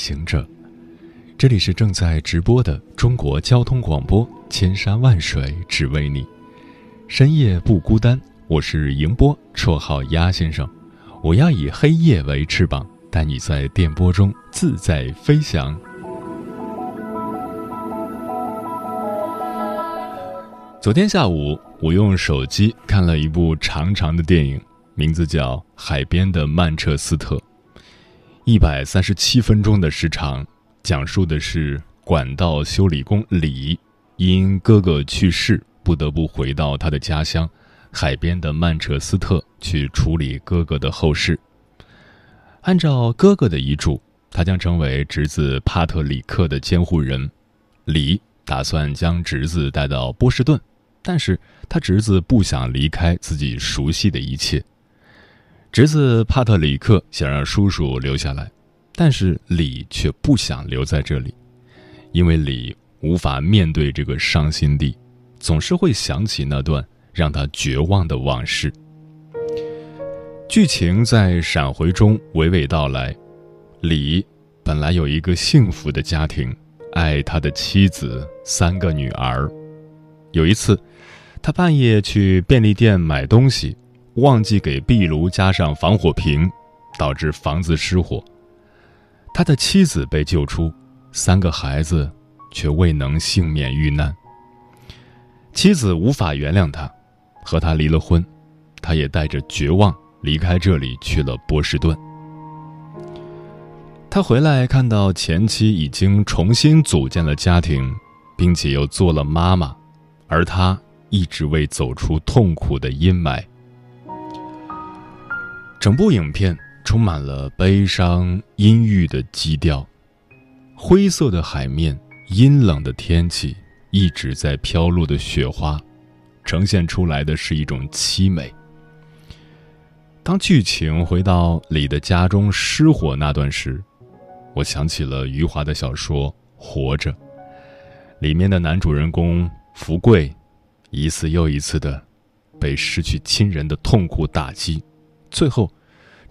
行者，这里是正在直播的中国交通广播，千山万水只为你，深夜不孤单。我是迎波，绰号鸭先生。我要以黑夜为翅膀，带你在电波中自在飞翔。昨天下午，我用手机看了一部长长的电影，名字叫《海边的曼彻斯特》。一百三十七分钟的时长，讲述的是管道修理工李因哥哥去世，不得不回到他的家乡海边的曼彻斯特去处理哥哥的后事。按照哥哥的遗嘱，他将成为侄子帕特里克的监护人。李打算将侄子带到波士顿，但是他侄子不想离开自己熟悉的一切。侄子帕特里克想让叔叔留下来，但是李却不想留在这里，因为李无法面对这个伤心地，总是会想起那段让他绝望的往事。剧情在闪回中娓娓道来：李本来有一个幸福的家庭，爱他的妻子，三个女儿。有一次，他半夜去便利店买东西。忘记给壁炉加上防火瓶，导致房子失火。他的妻子被救出，三个孩子却未能幸免遇难。妻子无法原谅他，和他离了婚。他也带着绝望离开这里，去了波士顿。他回来看到前妻已经重新组建了家庭，并且又做了妈妈，而他一直未走出痛苦的阴霾。整部影片充满了悲伤、阴郁的基调，灰色的海面、阴冷的天气、一直在飘落的雪花，呈现出来的是一种凄美。当剧情回到李的家中失火那段时，我想起了余华的小说《活着》，里面的男主人公福贵，一次又一次的被失去亲人的痛苦打击。最后，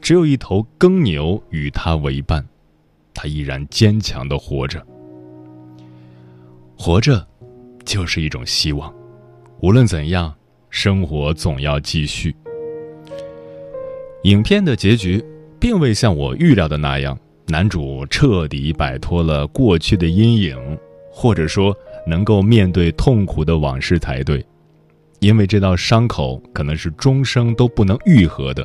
只有一头耕牛与他为伴，他依然坚强的活着。活着，就是一种希望。无论怎样，生活总要继续。影片的结局，并未像我预料的那样，男主彻底摆脱了过去的阴影，或者说能够面对痛苦的往事才对，因为这道伤口可能是终生都不能愈合的。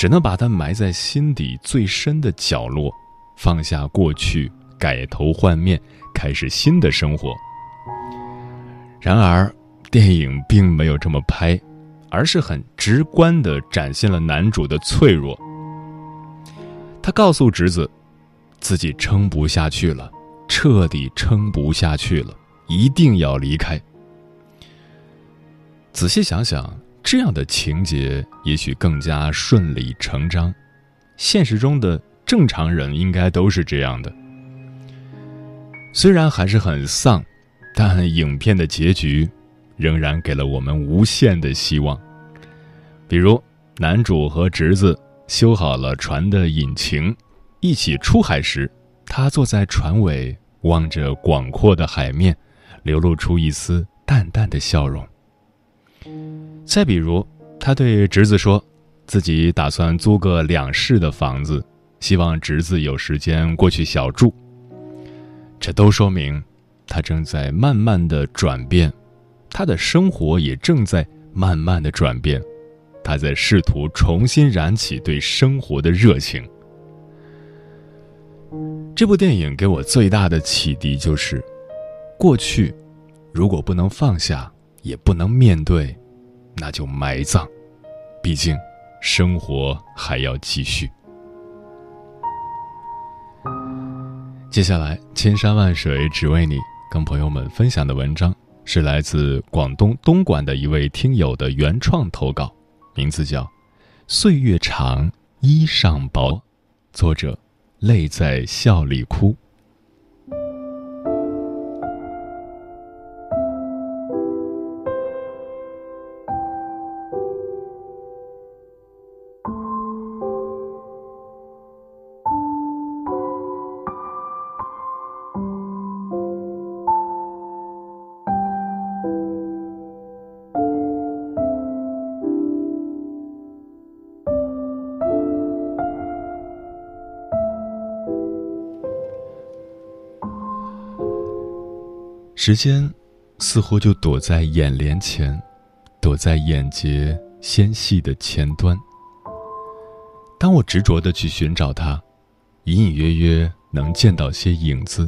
只能把它埋在心底最深的角落，放下过去，改头换面，开始新的生活。然而，电影并没有这么拍，而是很直观地展现了男主的脆弱。他告诉侄子，自己撑不下去了，彻底撑不下去了，一定要离开。仔细想想。这样的情节也许更加顺理成章，现实中的正常人应该都是这样的。虽然还是很丧，但影片的结局仍然给了我们无限的希望。比如，男主和侄子修好了船的引擎，一起出海时，他坐在船尾，望着广阔的海面，流露出一丝淡淡的笑容。再比如，他对侄子说，自己打算租个两室的房子，希望侄子有时间过去小住。这都说明，他正在慢慢的转变，他的生活也正在慢慢的转变，他在试图重新燃起对生活的热情。这部电影给我最大的启迪就是，过去，如果不能放下，也不能面对。那就埋葬，毕竟，生活还要继续。接下来，千山万水只为你，跟朋友们分享的文章是来自广东东莞的一位听友的原创投稿，名字叫《岁月长，衣裳薄》，作者泪在笑里哭。时间似乎就躲在眼帘前，躲在眼睫纤细的前端。当我执着的去寻找它，隐隐约约能见到些影子，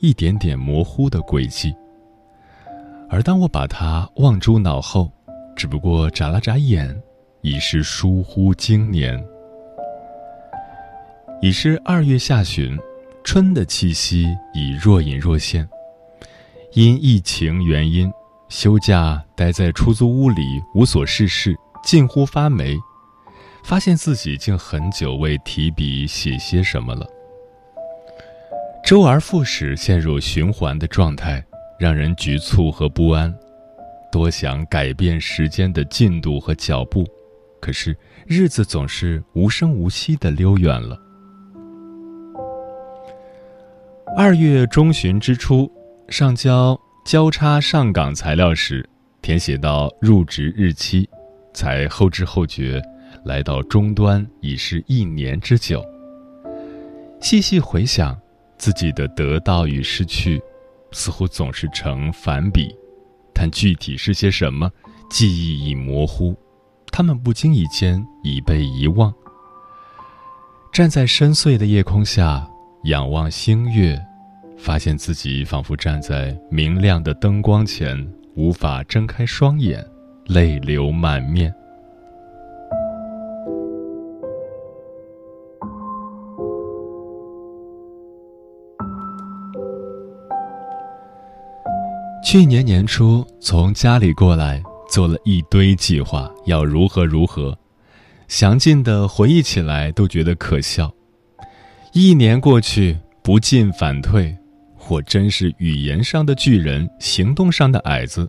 一点点模糊的轨迹。而当我把它忘诸脑后，只不过眨了眨眼，已是疏忽经年。已是二月下旬，春的气息已若隐若现。因疫情原因，休假待在出租屋里无所事事，近乎发霉。发现自己竟很久未提笔写些什么了。周而复始，陷入循环的状态，让人局促和不安。多想改变时间的进度和脚步，可是日子总是无声无息地溜远了。二月中旬之初。上交交叉上岗材料时，填写到入职日期，才后知后觉，来到终端已是一年之久。细细回想，自己的得到与失去，似乎总是成反比，但具体是些什么，记忆已模糊，他们不经意间已被遗忘。站在深邃的夜空下，仰望星月。发现自己仿佛站在明亮的灯光前，无法睁开双眼，泪流满面。去年年初从家里过来，做了一堆计划，要如何如何，详尽的回忆起来都觉得可笑。一年过去，不进反退。我真是语言上的巨人，行动上的矮子。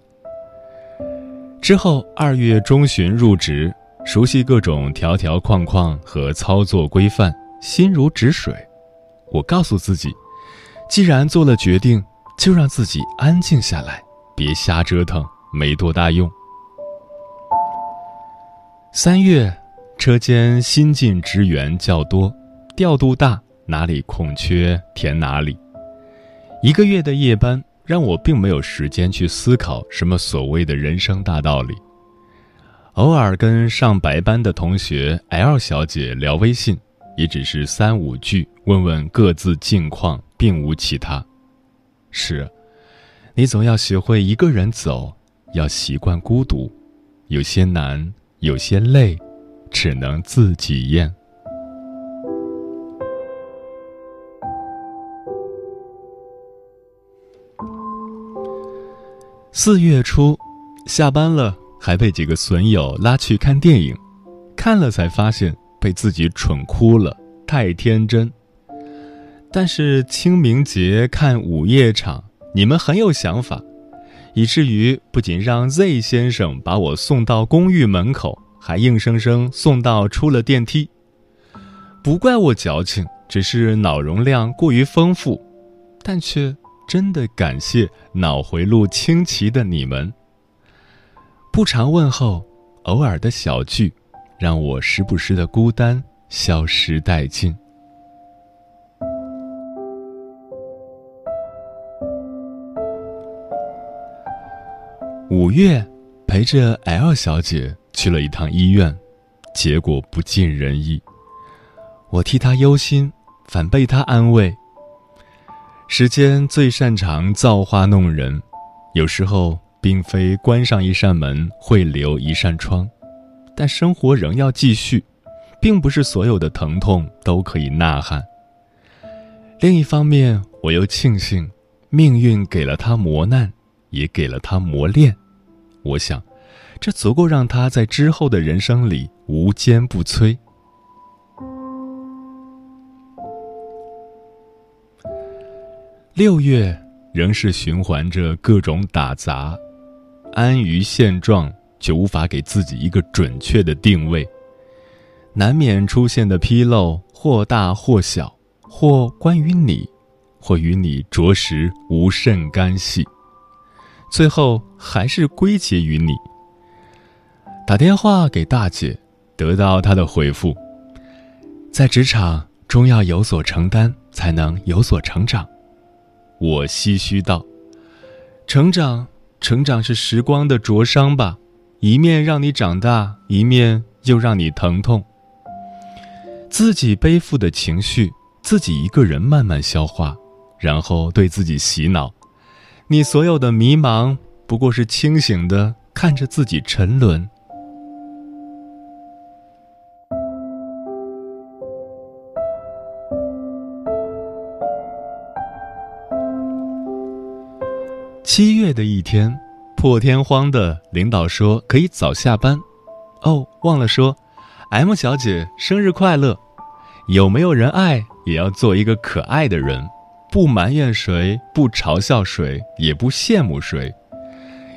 之后二月中旬入职，熟悉各种条条框框和操作规范，心如止水。我告诉自己，既然做了决定，就让自己安静下来，别瞎折腾，没多大用。三月，车间新进职员较多，调度大，哪里空缺填哪里。一个月的夜班让我并没有时间去思考什么所谓的人生大道理。偶尔跟上白班的同学 L 小姐聊微信，也只是三五句，问问各自近况，并无其他。是，你总要学会一个人走，要习惯孤独，有些难，有些累，只能自己咽。四月初，下班了，还被几个损友拉去看电影，看了才发现被自己蠢哭了，太天真。但是清明节看午夜场，你们很有想法，以至于不仅让 Z 先生把我送到公寓门口，还硬生生送到出了电梯。不怪我矫情，只是脑容量过于丰富，但却。真的感谢脑回路清奇的你们。不常问候，偶尔的小聚，让我时不时的孤单消失殆尽。五月，陪着 L 小姐去了一趟医院，结果不尽人意。我替她忧心，反被她安慰。时间最擅长造化弄人，有时候并非关上一扇门会留一扇窗，但生活仍要继续，并不是所有的疼痛都可以呐喊。另一方面，我又庆幸，命运给了他磨难，也给了他磨练。我想，这足够让他在之后的人生里无坚不摧。六月仍是循环着各种打杂，安于现状却无法给自己一个准确的定位，难免出现的纰漏或大或小。或关于你，或与你着实无甚干系，最后还是归结于你。打电话给大姐，得到她的回复：在职场终要有所承担，才能有所成长。我唏嘘道：“成长，成长是时光的灼伤吧，一面让你长大，一面又让你疼痛。自己背负的情绪。”自己一个人慢慢消化，然后对自己洗脑：你所有的迷茫不过是清醒的看着自己沉沦。七月的一天，破天荒的领导说可以早下班。哦，忘了说，M 小姐生日快乐！有没有人爱？也要做一个可爱的人，不埋怨谁，不嘲笑谁，也不羡慕谁。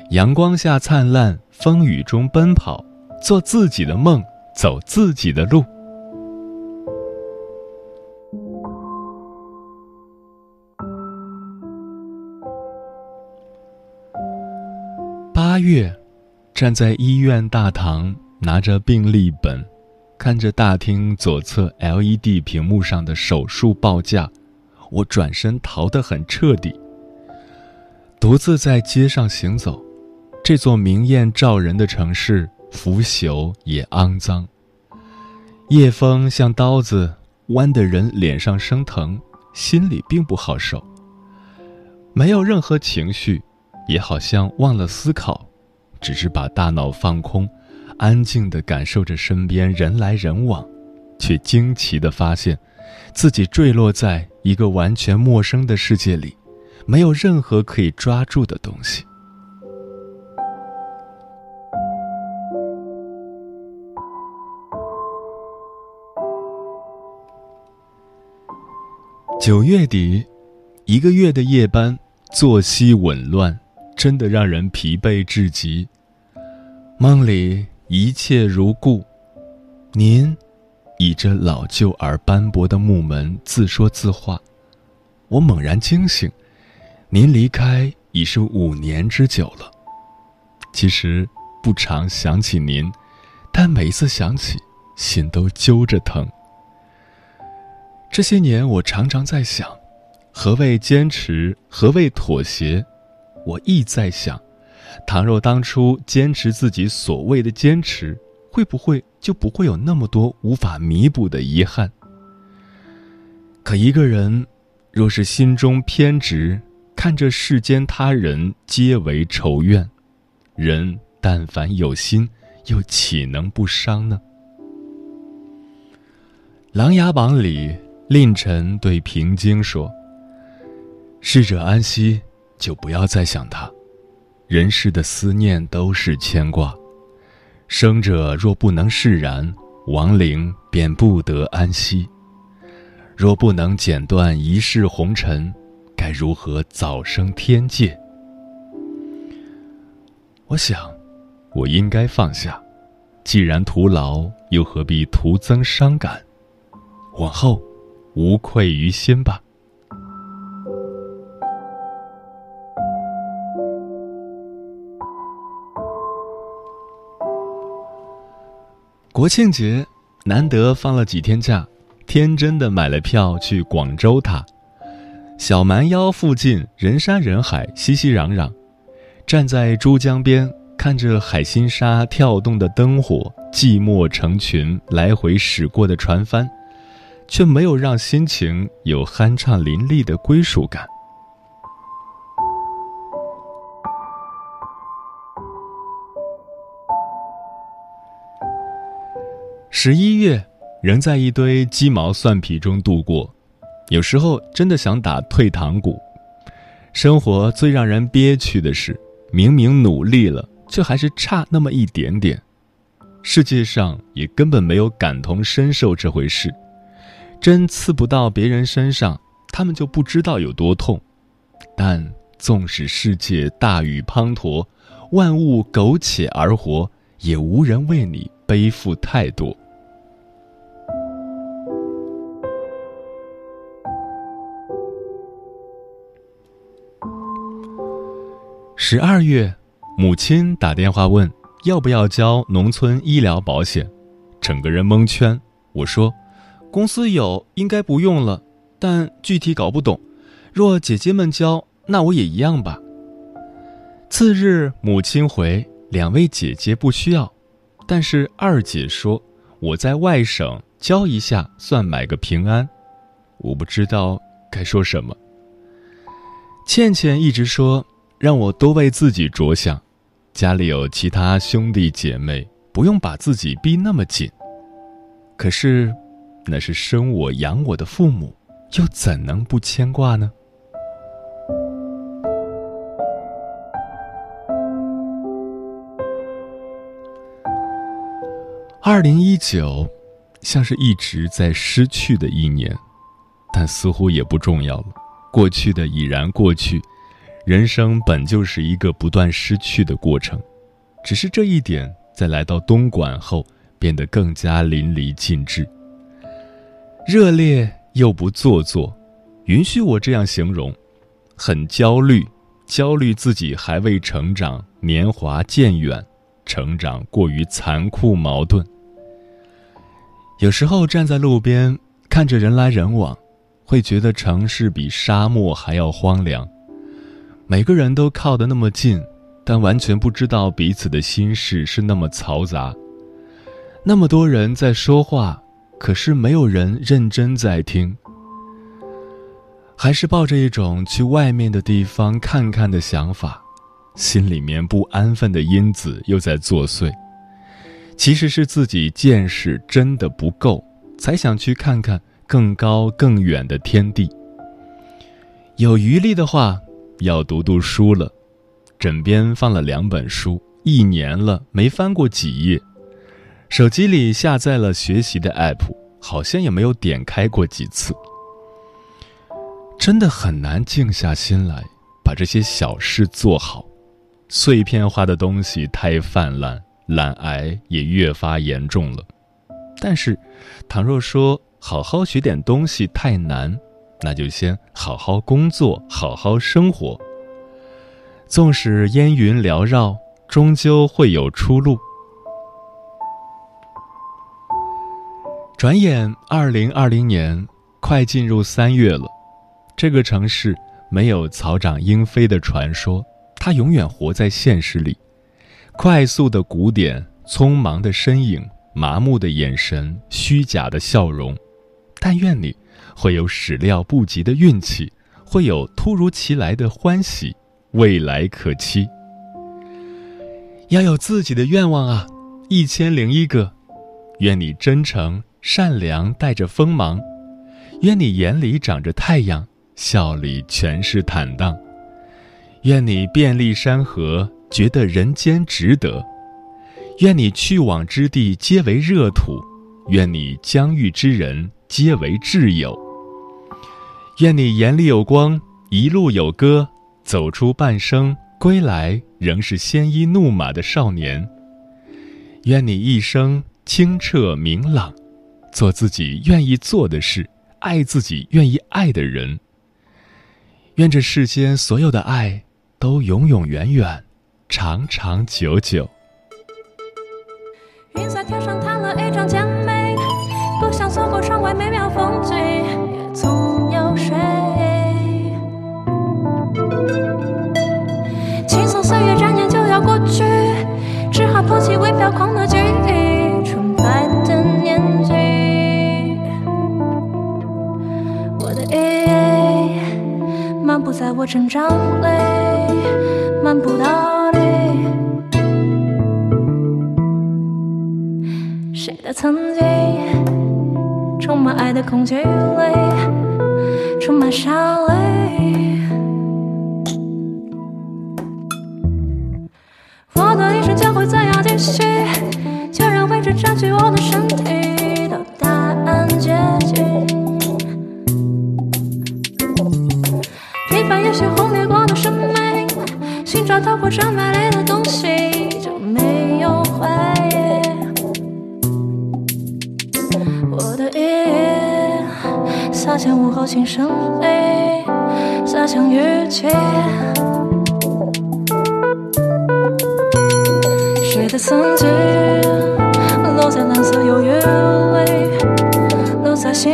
阳光下灿烂，风雨中奔跑，做自己的梦，走自己的路。月，站在医院大堂，拿着病历本。看着大厅左侧 LED 屏幕上的手术报价，我转身逃得很彻底。独自在街上行走，这座明艳照人的城市腐朽也肮脏。夜风像刀子，剜的人脸上生疼，心里并不好受。没有任何情绪，也好像忘了思考，只是把大脑放空。安静地感受着身边人来人往，却惊奇地发现，自己坠落在一个完全陌生的世界里，没有任何可以抓住的东西。九月底，一个月的夜班，作息紊乱，真的让人疲惫至极。梦里。一切如故，您倚着老旧而斑驳的木门自说自话。我猛然惊醒，您离开已是五年之久了。其实不常想起您，但每一次想起，心都揪着疼。这些年，我常常在想，何谓坚持？何谓妥协？我亦在想。倘若当初坚持自己所谓的坚持，会不会就不会有那么多无法弥补的遗憾？可一个人若是心中偏执，看着世间他人皆为仇怨，人但凡有心，又岂能不伤呢？《琅琊榜》里，令臣对平津说：“逝者安息，就不要再想他。”人世的思念都是牵挂，生者若不能释然，亡灵便不得安息。若不能剪断一世红尘，该如何早生天界？我想，我应该放下。既然徒劳，又何必徒增伤感？往后，无愧于心吧。国庆节难得放了几天假，天真的买了票去广州塔。小蛮腰附近人山人海，熙熙攘攘。站在珠江边，看着海心沙跳动的灯火，寂寞成群来回驶过的船帆，却没有让心情有酣畅淋漓的归属感。十一月仍在一堆鸡毛蒜皮中度过，有时候真的想打退堂鼓。生活最让人憋屈的是，明明努力了，却还是差那么一点点。世界上也根本没有感同身受这回事，针刺不到别人身上，他们就不知道有多痛。但纵使世界大雨滂沱，万物苟且而活，也无人为你背负太多。十二月，母亲打电话问要不要交农村医疗保险，整个人蒙圈。我说，公司有，应该不用了，但具体搞不懂。若姐姐们交，那我也一样吧。次日，母亲回两位姐姐不需要，但是二姐说我在外省交一下，算买个平安。我不知道该说什么。倩倩一直说让我多为自己着想，家里有其他兄弟姐妹，不用把自己逼那么紧。可是，那是生我养我的父母，又怎能不牵挂呢？二零一九，像是一直在失去的一年，但似乎也不重要了。过去的已然过去，人生本就是一个不断失去的过程，只是这一点在来到东莞后变得更加淋漓尽致。热烈又不做作，允许我这样形容：很焦虑，焦虑自己还未成长，年华渐远。成长过于残酷矛盾。有时候站在路边看着人来人往，会觉得城市比沙漠还要荒凉。每个人都靠得那么近，但完全不知道彼此的心事是那么嘈杂。那么多人在说话，可是没有人认真在听。还是抱着一种去外面的地方看看的想法。心里面不安分的因子又在作祟，其实是自己见识真的不够，才想去看看更高更远的天地。有余力的话，要读读书了。枕边放了两本书，一年了没翻过几页。手机里下载了学习的 app，好像也没有点开过几次。真的很难静下心来，把这些小事做好。碎片化的东西太泛滥，懒癌也越发严重了。但是，倘若说好好学点东西太难，那就先好好工作，好好生活。纵使烟云缭绕，终究会有出路。转眼，二零二零年快进入三月了，这个城市没有草长莺飞的传说。他永远活在现实里，快速的鼓点，匆忙的身影，麻木的眼神，虚假的笑容。但愿你会有始料不及的运气，会有突如其来的欢喜，未来可期。要有自己的愿望啊，一千零一个。愿你真诚善良，带着锋芒；愿你眼里长着太阳，笑里全是坦荡。愿你遍历山河，觉得人间值得；愿你去往之地皆为热土；愿你相遇之人皆为挚友；愿你眼里有光，一路有歌，走出半生，归来仍是鲜衣怒马的少年；愿你一生清澈明朗，做自己愿意做的事，爱自己愿意爱的人。愿这世间所有的爱。都永永远远，长长久久。云彩天上摊了一张简美，不想错过窗外美妙风景，成长回忆。我的意义洒向午后轻声里，洒向雨季。谁的曾经落在蓝色忧郁里，留在心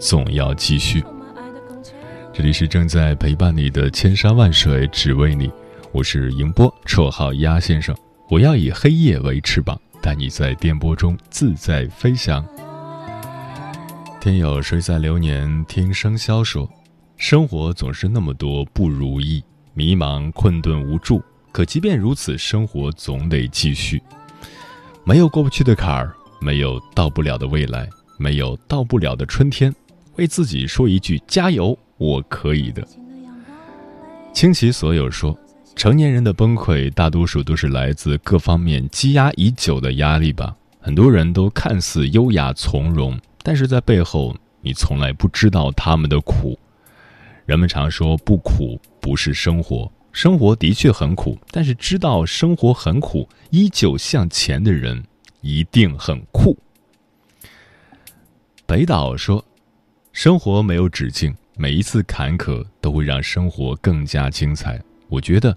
总要继续。这里是正在陪伴你的千山万水，只为你。我是迎波，绰号鸭先生。我要以黑夜为翅膀，带你在电波中自在飞翔。天友谁在流年听生肖说，生活总是那么多不如意，迷茫、困顿、无助。可即便如此，生活总得继续。没有过不去的坎儿，没有到不了的未来。没有到不了的春天，为自己说一句加油，我可以的。倾其所有说，成年人的崩溃大多数都是来自各方面积压已久的压力吧。很多人都看似优雅从容，但是在背后，你从来不知道他们的苦。人们常说不苦不是生活，生活的确很苦，但是知道生活很苦，依旧向前的人，一定很酷。北岛说：“生活没有止境，每一次坎坷都会让生活更加精彩。”我觉得，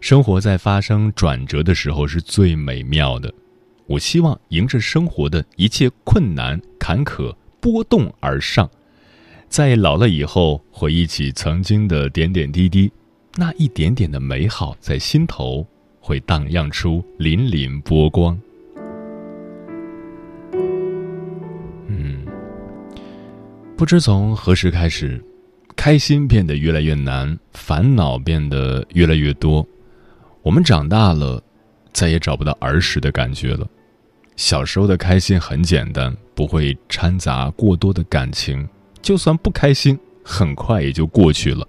生活在发生转折的时候是最美妙的。我希望迎着生活的一切困难、坎坷、波动而上，在老了以后回忆起曾经的点点滴滴，那一点点的美好在心头会荡漾出粼粼波光。不知从何时开始，开心变得越来越难，烦恼变得越来越多。我们长大了，再也找不到儿时的感觉了。小时候的开心很简单，不会掺杂过多的感情，就算不开心，很快也就过去了。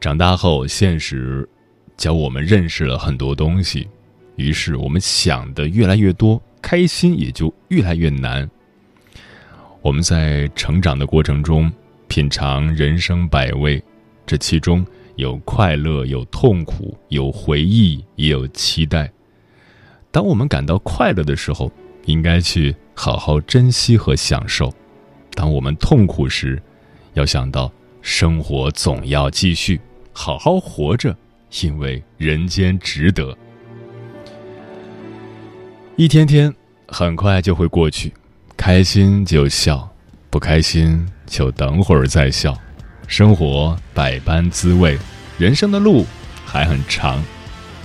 长大后，现实教我们认识了很多东西，于是我们想的越来越多，开心也就越来越难。我们在成长的过程中品尝人生百味，这其中有快乐，有痛苦，有回忆，也有期待。当我们感到快乐的时候，应该去好好珍惜和享受；当我们痛苦时，要想到生活总要继续，好好活着，因为人间值得。一天天很快就会过去。开心就笑，不开心就等会儿再笑。生活百般滋味，人生的路还很长，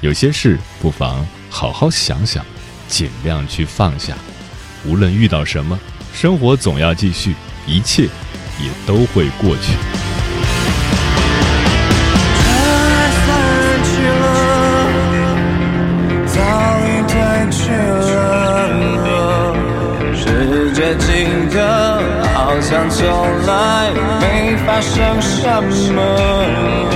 有些事不妨好好想想，尽量去放下。无论遇到什么，生活总要继续，一切也都会过去。想什么？